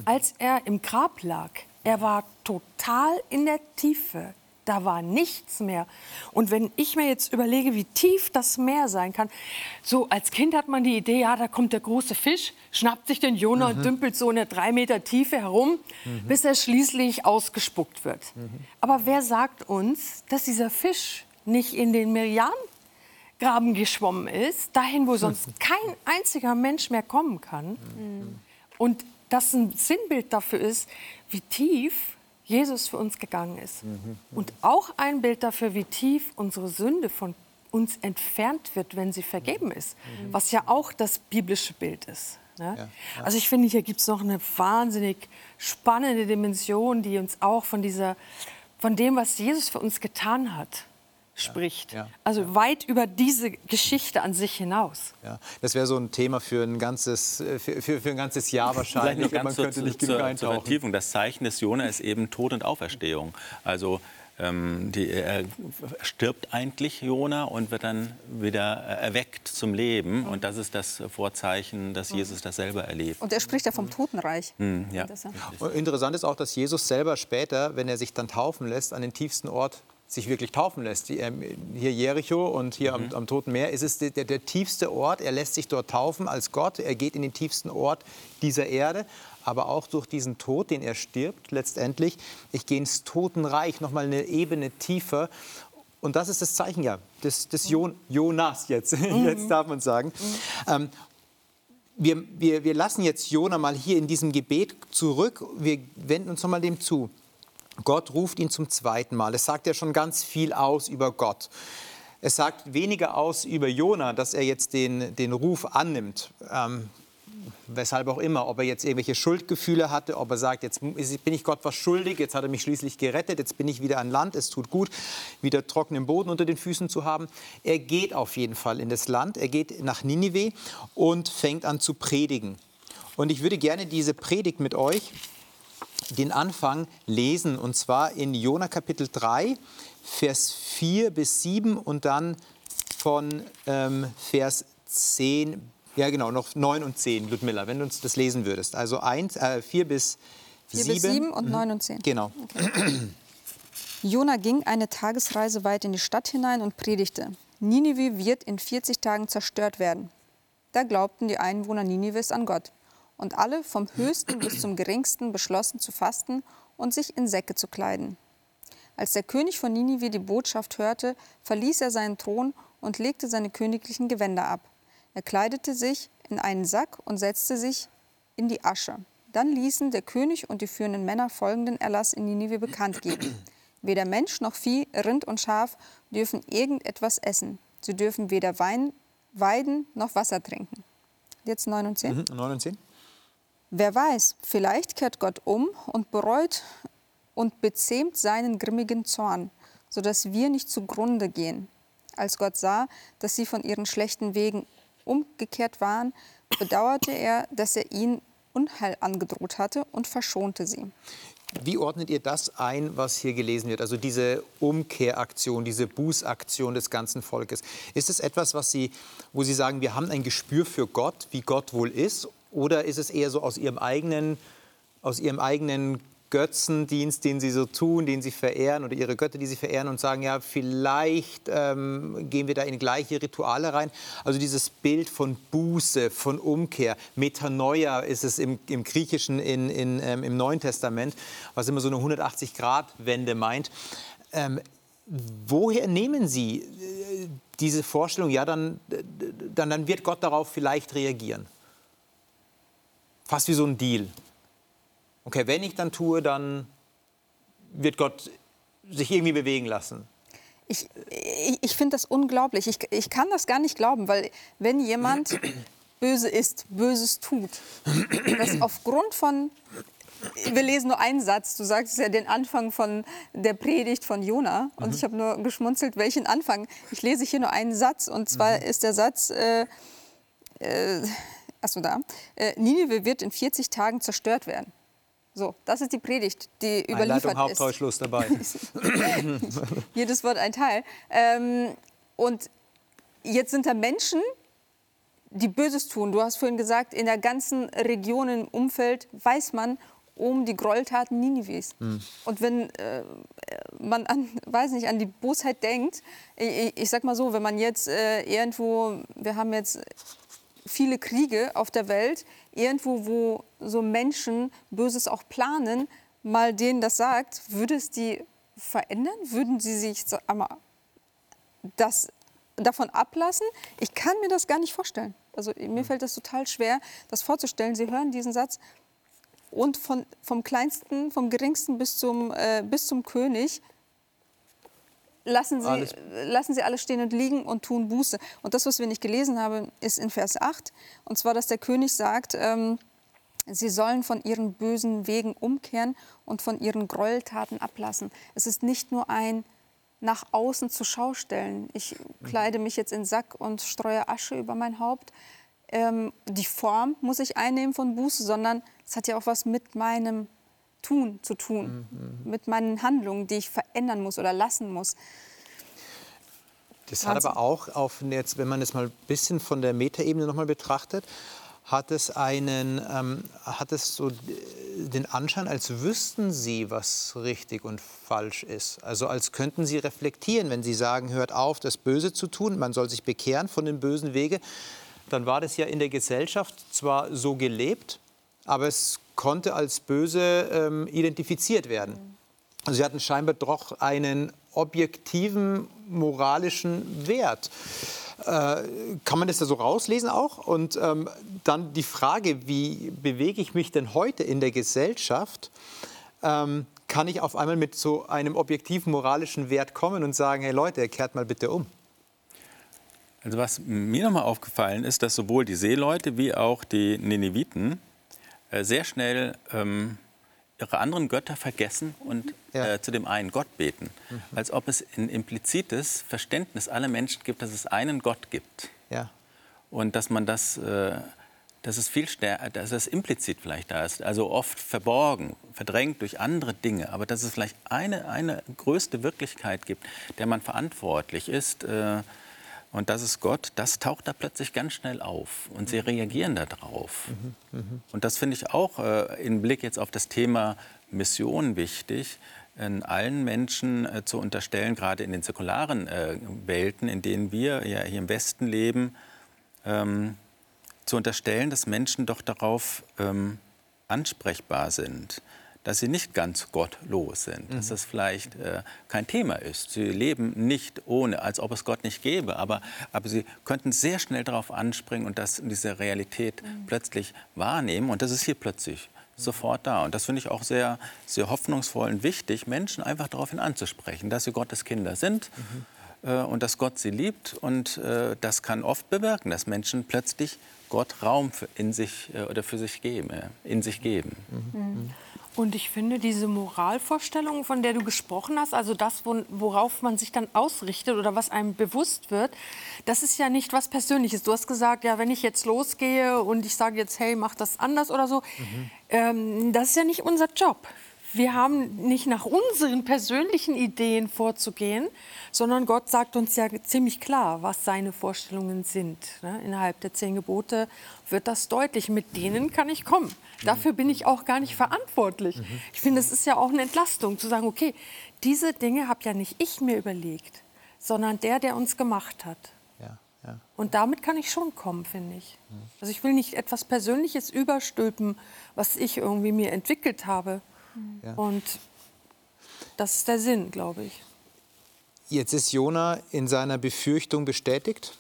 als er im Grab lag. Er war total in der Tiefe. Da war nichts mehr. Und wenn ich mir jetzt überlege, wie tief das Meer sein kann, so als Kind hat man die Idee, ja, da kommt der große Fisch, schnappt sich den Jonah mhm. und dümpelt so in der drei Meter Tiefe herum, mhm. bis er schließlich ausgespuckt wird. Mhm. Aber wer sagt uns, dass dieser Fisch nicht in den Milliardengraben geschwommen ist, dahin, wo sonst kein einziger Mensch mehr kommen kann? Mhm. Und das ein Sinnbild dafür ist, wie tief Jesus für uns gegangen ist. Mhm. Und auch ein Bild dafür, wie tief unsere Sünde von uns entfernt wird, wenn sie vergeben ist. Mhm. Was ja auch das biblische Bild ist. Ne? Ja, ja. Also ich finde, hier gibt es noch eine wahnsinnig spannende Dimension, die uns auch von, dieser, von dem, was Jesus für uns getan hat, spricht. Ja, also weit über diese Geschichte an sich hinaus. Ja, das wäre so ein Thema für ein ganzes, äh, für, für, für ein ganzes Jahr wahrscheinlich. Vielleicht Man könnte nicht genug zur, zur Vertiefung. Das Zeichen des Jona ist eben Tod und Auferstehung. Also ähm, die, er stirbt eigentlich Jona und wird dann wieder erweckt zum Leben. Und das ist das Vorzeichen, dass Jesus das selber erlebt. Und er spricht ja vom Totenreich. Mhm, ja. Interessant ist auch, dass Jesus selber später, wenn er sich dann taufen lässt, an den tiefsten Ort sich wirklich taufen lässt. Ähm, hier Jericho und hier mhm. am, am, Toten Meer ist es der, der, der, tiefste Ort. Er lässt sich dort taufen als Gott. Er geht in den tiefsten Ort dieser Erde. Aber auch durch diesen Tod, den er stirbt, letztendlich, ich gehe ins Totenreich, nochmal eine Ebene tiefer. Und das ist das Zeichen ja des, des mhm. Jonas jetzt. Mhm. Jetzt darf man sagen. Mhm. Ähm, wir, wir, wir lassen jetzt Jona mal hier in diesem Gebet zurück. Wir wenden uns nochmal dem zu. Gott ruft ihn zum zweiten Mal. Es sagt ja schon ganz viel aus über Gott. Es sagt weniger aus über Jona, dass er jetzt den, den Ruf annimmt. Ähm, weshalb auch immer, ob er jetzt irgendwelche Schuldgefühle hatte, ob er sagt, jetzt bin ich Gott was schuldig, jetzt hat er mich schließlich gerettet, jetzt bin ich wieder an Land, es tut gut, wieder trockenen Boden unter den Füßen zu haben. Er geht auf jeden Fall in das Land, er geht nach Ninive und fängt an zu predigen. Und ich würde gerne diese Predigt mit euch den Anfang lesen, und zwar in Jona Kapitel 3, Vers 4 bis 7 und dann von ähm, Vers 10, ja genau, noch 9 und 10, Ludmilla, wenn du uns das lesen würdest. Also 1, äh, 4 bis 4 7. bis 7 und mhm. 9 und 10. Genau. Okay. Jona ging eine Tagesreise weit in die Stadt hinein und predigte. Ninive wird in 40 Tagen zerstört werden. Da glaubten die Einwohner Ninives an Gott und alle vom höchsten bis zum geringsten beschlossen zu fasten und sich in Säcke zu kleiden. Als der König von Ninive die Botschaft hörte, verließ er seinen Thron und legte seine königlichen Gewänder ab. Er kleidete sich in einen Sack und setzte sich in die Asche. Dann ließen der König und die führenden Männer folgenden Erlass in Ninive bekannt geben. Weder Mensch noch Vieh, Rind und Schaf dürfen irgendetwas essen. Sie dürfen weder Wein, weiden noch Wasser trinken. Jetzt 9 und 10. Mhm, 9 und 10. Wer weiß, vielleicht kehrt Gott um und bereut und bezähmt seinen grimmigen Zorn, sodass wir nicht zugrunde gehen. Als Gott sah, dass sie von ihren schlechten Wegen umgekehrt waren, bedauerte er, dass er ihnen Unheil angedroht hatte und verschonte sie. Wie ordnet ihr das ein, was hier gelesen wird? Also diese Umkehraktion, diese Bußaktion des ganzen Volkes. Ist es etwas, was Sie, wo Sie sagen, wir haben ein Gespür für Gott, wie Gott wohl ist? Oder ist es eher so aus ihrem eigenen, aus ihrem eigenen Götzendienst, den sie so tun, den sie verehren oder ihre Götter, die sie verehren und sagen, ja, vielleicht ähm, gehen wir da in gleiche Rituale rein. Also dieses Bild von Buße, von Umkehr, Metanoia ist es im, im Griechischen in, in, ähm, im Neuen Testament, was immer so eine 180-Grad-Wende meint. Ähm, woher nehmen Sie äh, diese Vorstellung, ja, dann, dann, dann wird Gott darauf vielleicht reagieren? Fast wie so ein Deal. Okay, wenn ich dann tue, dann wird Gott sich irgendwie bewegen lassen. Ich, ich, ich finde das unglaublich. Ich, ich kann das gar nicht glauben, weil wenn jemand böse ist, Böses tut, dass aufgrund von wir lesen nur einen Satz. Du sagst ja den Anfang von der Predigt von Jona. Und mhm. ich habe nur geschmunzelt, welchen Anfang. Ich lese hier nur einen Satz. Und zwar mhm. ist der Satz, äh, äh, achso, da. Äh, Ninive wird in 40 Tagen zerstört werden. So, das ist die Predigt, die überliefert Einleitung, Hauptteil, Schluss dabei. Jedes Wort ein Teil. Ähm, und jetzt sind da Menschen, die Böses tun. Du hast vorhin gesagt, in der ganzen Region im Umfeld weiß man um die Gräueltaten Ninives. Mhm. Und wenn äh, man an, weiß nicht, an die Bosheit denkt, ich, ich sag mal so, wenn man jetzt äh, irgendwo, wir haben jetzt viele Kriege auf der Welt, irgendwo, wo so Menschen Böses auch planen, mal denen das sagt, würde es die verändern? Würden sie sich das davon ablassen? Ich kann mir das gar nicht vorstellen. Also mir hm. fällt das total schwer, das vorzustellen. Sie hören diesen Satz, und von, vom kleinsten, vom geringsten bis zum, äh, bis zum König lassen sie, alles. lassen sie alles stehen und liegen und tun Buße. Und das, was wir nicht gelesen haben, ist in Vers 8. Und zwar, dass der König sagt, ähm, sie sollen von ihren bösen Wegen umkehren und von ihren Gräueltaten ablassen. Es ist nicht nur ein nach außen zur Schau stellen. Ich kleide mich jetzt in Sack und streue Asche über mein Haupt. Ähm, die Form muss ich einnehmen von Buße, sondern es hat ja auch was mit meinem Tun zu tun, mhm. mit meinen Handlungen, die ich verändern muss oder lassen muss. Das hat aber auch, auf, jetzt, wenn man es mal ein bisschen von der Metaebene nochmal betrachtet, hat es, einen, ähm, hat es so den Anschein, als wüssten Sie, was richtig und falsch ist. Also als könnten Sie reflektieren, wenn Sie sagen, hört auf, das Böse zu tun, man soll sich bekehren von den bösen Wege, dann war das ja in der Gesellschaft zwar so gelebt, aber es konnte als böse ähm, identifiziert werden. Also sie hatten scheinbar doch einen objektiven moralischen Wert. Äh, kann man das da so rauslesen auch? Und ähm, dann die Frage, wie bewege ich mich denn heute in der Gesellschaft? Ähm, kann ich auf einmal mit so einem objektiven moralischen Wert kommen und sagen, hey Leute, kehrt mal bitte um? Also was mir nochmal aufgefallen ist, dass sowohl die Seeleute wie auch die Nineviten sehr schnell ähm, ihre anderen Götter vergessen und ja. äh, zu dem einen Gott beten. Mhm. Als ob es ein implizites Verständnis aller Menschen gibt, dass es einen Gott gibt. Ja. Und dass man das, äh, dass es viel stärker, dass es implizit vielleicht da ist, also oft verborgen, verdrängt durch andere Dinge, aber dass es vielleicht eine, eine größte Wirklichkeit gibt, der man verantwortlich ist. Äh, und das ist Gott, das taucht da plötzlich ganz schnell auf und sie reagieren darauf. Mhm, mh. Und das finde ich auch äh, im Blick jetzt auf das Thema Mission wichtig, in allen Menschen äh, zu unterstellen, gerade in den säkularen äh, Welten, in denen wir ja hier im Westen leben, ähm, zu unterstellen, dass Menschen doch darauf ähm, ansprechbar sind dass sie nicht ganz gottlos sind, mhm. dass das vielleicht äh, kein Thema ist. Sie leben nicht ohne, als ob es Gott nicht gäbe, aber, aber sie könnten sehr schnell darauf anspringen und das, diese Realität mhm. plötzlich wahrnehmen. Und das ist hier plötzlich sofort da. Und das finde ich auch sehr, sehr hoffnungsvoll und wichtig, Menschen einfach daraufhin anzusprechen, dass sie Gottes Kinder sind. Mhm. Äh, und dass Gott sie liebt. Und äh, das kann oft bewirken, dass Menschen plötzlich Gott Raum für, in sich äh, oder für sich geben, äh, in sich geben. Mhm. Mhm. Und ich finde, diese Moralvorstellung, von der du gesprochen hast, also das, worauf man sich dann ausrichtet oder was einem bewusst wird, das ist ja nicht was Persönliches. Du hast gesagt, ja, wenn ich jetzt losgehe und ich sage jetzt, hey, mach das anders oder so, mhm. ähm, das ist ja nicht unser Job. Wir haben nicht nach unseren persönlichen Ideen vorzugehen, sondern Gott sagt uns ja ziemlich klar, was seine Vorstellungen sind. Ne? Innerhalb der zehn Gebote wird das deutlich. Mit denen kann ich kommen. Dafür bin ich auch gar nicht verantwortlich. Ich finde, es ist ja auch eine Entlastung, zu sagen, okay, diese Dinge habe ja nicht ich mir überlegt, sondern der, der uns gemacht hat. Ja. Und damit kann ich schon kommen, finde ich. Also ich will nicht etwas Persönliches überstülpen, was ich irgendwie mir entwickelt habe, ja. Und das ist der Sinn, glaube ich. Jetzt ist Jona in seiner Befürchtung bestätigt.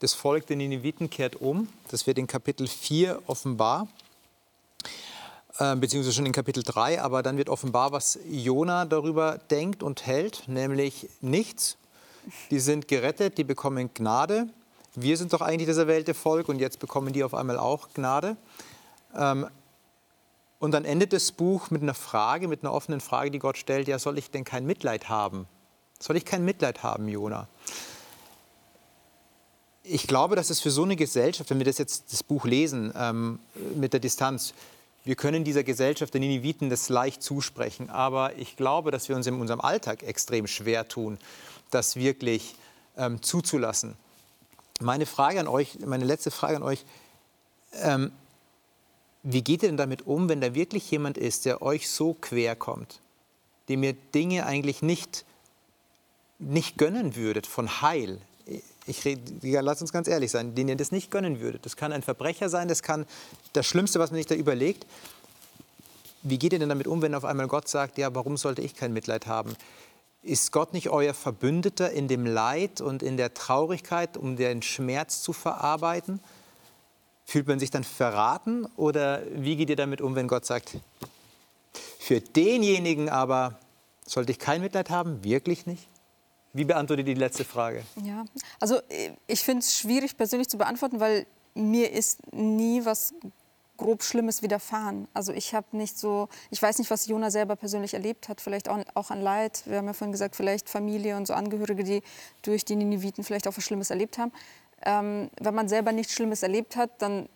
Das Volk der Nineviten kehrt um. Das wird in Kapitel 4 offenbar. äh, beziehungsweise schon in Kapitel 3, aber dann wird offenbar, was Jona darüber denkt und hält, nämlich nichts. Die sind gerettet, die bekommen Gnade. Wir sind doch eigentlich das erwählte Volk und jetzt bekommen die auf einmal auch Gnade. Ähm, und dann endet das Buch mit einer Frage, mit einer offenen Frage, die Gott stellt, ja, soll ich denn kein Mitleid haben? Soll ich kein Mitleid haben, Jona? Ich glaube, dass es für so eine Gesellschaft, wenn wir das jetzt das Buch lesen ähm, mit der Distanz, wir können dieser Gesellschaft der Nineviten das leicht zusprechen, aber ich glaube, dass wir uns in unserem Alltag extrem schwer tun, das wirklich ähm, zuzulassen. Meine Frage an euch, meine letzte Frage an euch, ähm, wie geht ihr denn damit um, wenn da wirklich jemand ist, der euch so quer kommt, dem ihr Dinge eigentlich nicht, nicht gönnen würdet von Heil? Ich red, lass uns ganz ehrlich sein, den ihr das nicht gönnen würdet. Das kann ein Verbrecher sein, das kann das Schlimmste, was man sich da überlegt. Wie geht ihr denn damit um, wenn auf einmal Gott sagt, ja, warum sollte ich kein Mitleid haben? Ist Gott nicht euer Verbündeter in dem Leid und in der Traurigkeit, um den Schmerz zu verarbeiten? Fühlt man sich dann verraten oder wie geht ihr damit um, wenn Gott sagt, für denjenigen aber sollte ich kein Mitleid haben? Wirklich nicht? Wie beantwortet ihr die letzte Frage? Ja, also ich finde es schwierig persönlich zu beantworten, weil mir ist nie was grob Schlimmes widerfahren. Also ich habe nicht so, ich weiß nicht, was Jona selber persönlich erlebt hat, vielleicht auch, auch, an Leid. Wir haben ja vorhin gesagt, vielleicht Familie und so Angehörige, die durch die Nineviten vielleicht auch was Schlimmes erlebt haben. Ähm, wenn man selber nichts Schlimmes erlebt hat, dann,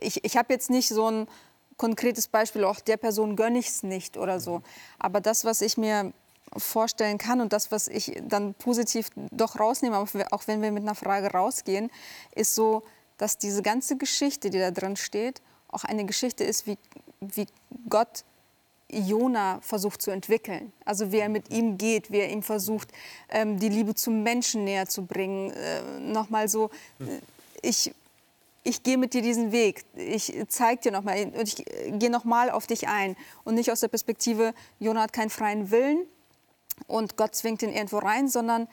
ich, ich habe jetzt nicht so ein konkretes Beispiel, auch der Person gönne ich es nicht oder so. Aber das, was ich mir vorstellen kann und das, was ich dann positiv doch rausnehme, auch wenn wir mit einer Frage rausgehen, ist so, dass diese ganze Geschichte, die da drin steht, auch eine Geschichte ist, wie, wie Gott Jona versucht zu entwickeln. Also wie er mit ihm geht, wie er ihm versucht, ähm, die Liebe zum Menschen näher zu bringen. Äh, Nochmal so, äh, ich, ich gehe mit dir diesen Weg. Ich zeige dir nochmal und ich gehe nochmal auf dich ein. Und nicht aus der Perspektive, Jona hat keinen freien Willen und Gott zwingt ihn irgendwo rein, sondern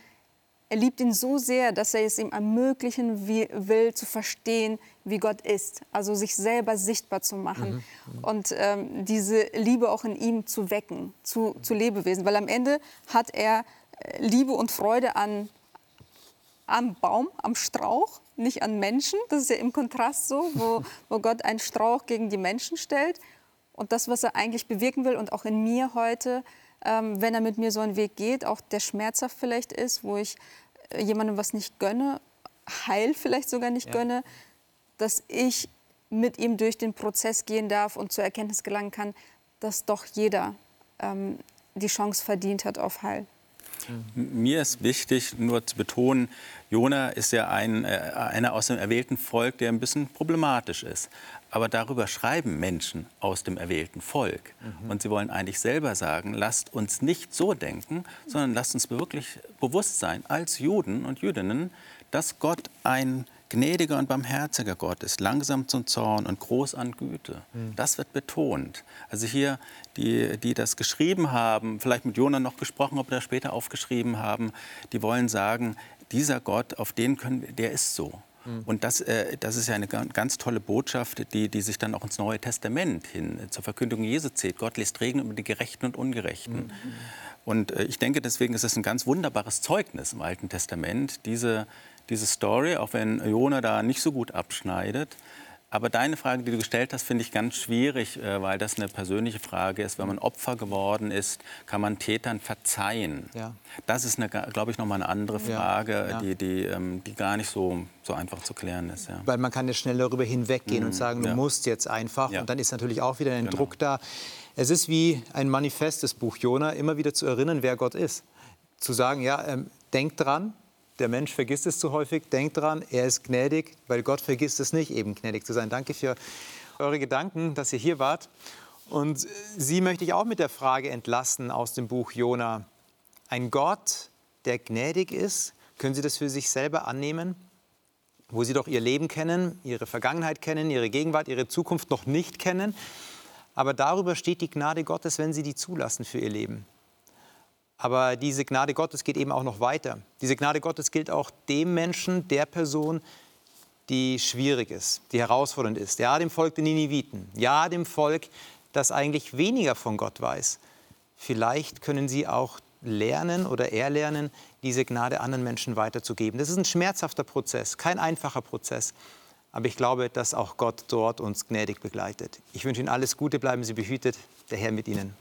er liebt ihn so sehr, dass er es ihm ermöglichen will, zu verstehen, wie Gott ist. Also sich selber sichtbar zu machen mhm. und ähm, diese Liebe auch in ihm zu wecken, zu, zu Lebewesen. Weil am Ende hat er äh, Liebe und Freude an, am Baum, am Strauch, nicht an Menschen. Das ist ja im Kontrast so, wo, wo Gott einen Strauch gegen die Menschen stellt. Und das, was er eigentlich bewirken will und auch in mir heute, ähm, wenn er mit mir so einen Weg geht, auch der schmerzhaft vielleicht ist, wo ich äh, jemandem was nicht gönne, heil vielleicht sogar nicht ja. gönne, dass ich mit ihm durch den Prozess gehen darf und zur Erkenntnis gelangen kann, dass doch jeder ähm, die Chance verdient hat auf Heil. Mir ist wichtig, nur zu betonen, Jona ist ja ein, äh, einer aus dem erwählten Volk, der ein bisschen problematisch ist. Aber darüber schreiben Menschen aus dem erwählten Volk. Mhm. Und sie wollen eigentlich selber sagen, lasst uns nicht so denken, sondern lasst uns wirklich bewusst sein, als Juden und Jüdinnen, dass Gott ein gnädiger und barmherziger Gott ist, langsam zum Zorn und groß an Güte. Mhm. Das wird betont. Also hier, die, die das geschrieben haben, vielleicht mit Jona noch gesprochen, ob wir das später aufgeschrieben haben, die wollen sagen, dieser Gott, auf den können wir, der ist so. Mhm. Und das, äh, das ist ja eine ganz tolle Botschaft, die, die sich dann auch ins Neue Testament hin zur Verkündigung Jesu zählt. Gott lässt Regen über die Gerechten und Ungerechten. Mhm. Und äh, ich denke, deswegen ist es ein ganz wunderbares Zeugnis im Alten Testament, diese, diese Story, auch wenn Jona da nicht so gut abschneidet. Aber deine Frage, die du gestellt hast, finde ich ganz schwierig, äh, weil das eine persönliche Frage ist. Wenn man Opfer geworden ist, kann man Tätern verzeihen. Ja. Das ist, glaube ich, noch mal eine andere Frage, ja. die, die, ähm, die gar nicht so, so einfach zu klären ist. Ja. Weil man kann ja schnell darüber hinweggehen mhm. und sagen, du musst jetzt einfach. Und dann ist natürlich auch wieder ein genau. Druck da. Es ist wie ein Manifest des Buch Jona, immer wieder zu erinnern, wer Gott ist. Zu sagen, ja, ähm, denk dran, der Mensch vergisst es zu häufig. Denkt dran, er ist gnädig, weil Gott vergisst es nicht, eben gnädig zu sein. Danke für eure Gedanken, dass ihr hier wart. Und Sie möchte ich auch mit der Frage entlassen aus dem Buch Jona. Ein Gott, der gnädig ist, können Sie das für sich selber annehmen? Wo Sie doch Ihr Leben kennen, Ihre Vergangenheit kennen, Ihre Gegenwart, Ihre Zukunft noch nicht kennen. Aber darüber steht die Gnade Gottes, wenn Sie die zulassen für Ihr Leben. Aber diese Gnade Gottes geht eben auch noch weiter. Diese Gnade Gottes gilt auch dem Menschen, der Person, die schwierig ist, die herausfordernd ist. Ja, dem Volk der Niniviten. Ja, dem Volk, das eigentlich weniger von Gott weiß. Vielleicht können Sie auch lernen oder erlernen, diese Gnade anderen Menschen weiterzugeben. Das ist ein schmerzhafter Prozess, kein einfacher Prozess. Aber ich glaube, dass auch Gott dort uns gnädig begleitet. Ich wünsche Ihnen alles Gute, bleiben Sie behütet. Der Herr mit Ihnen.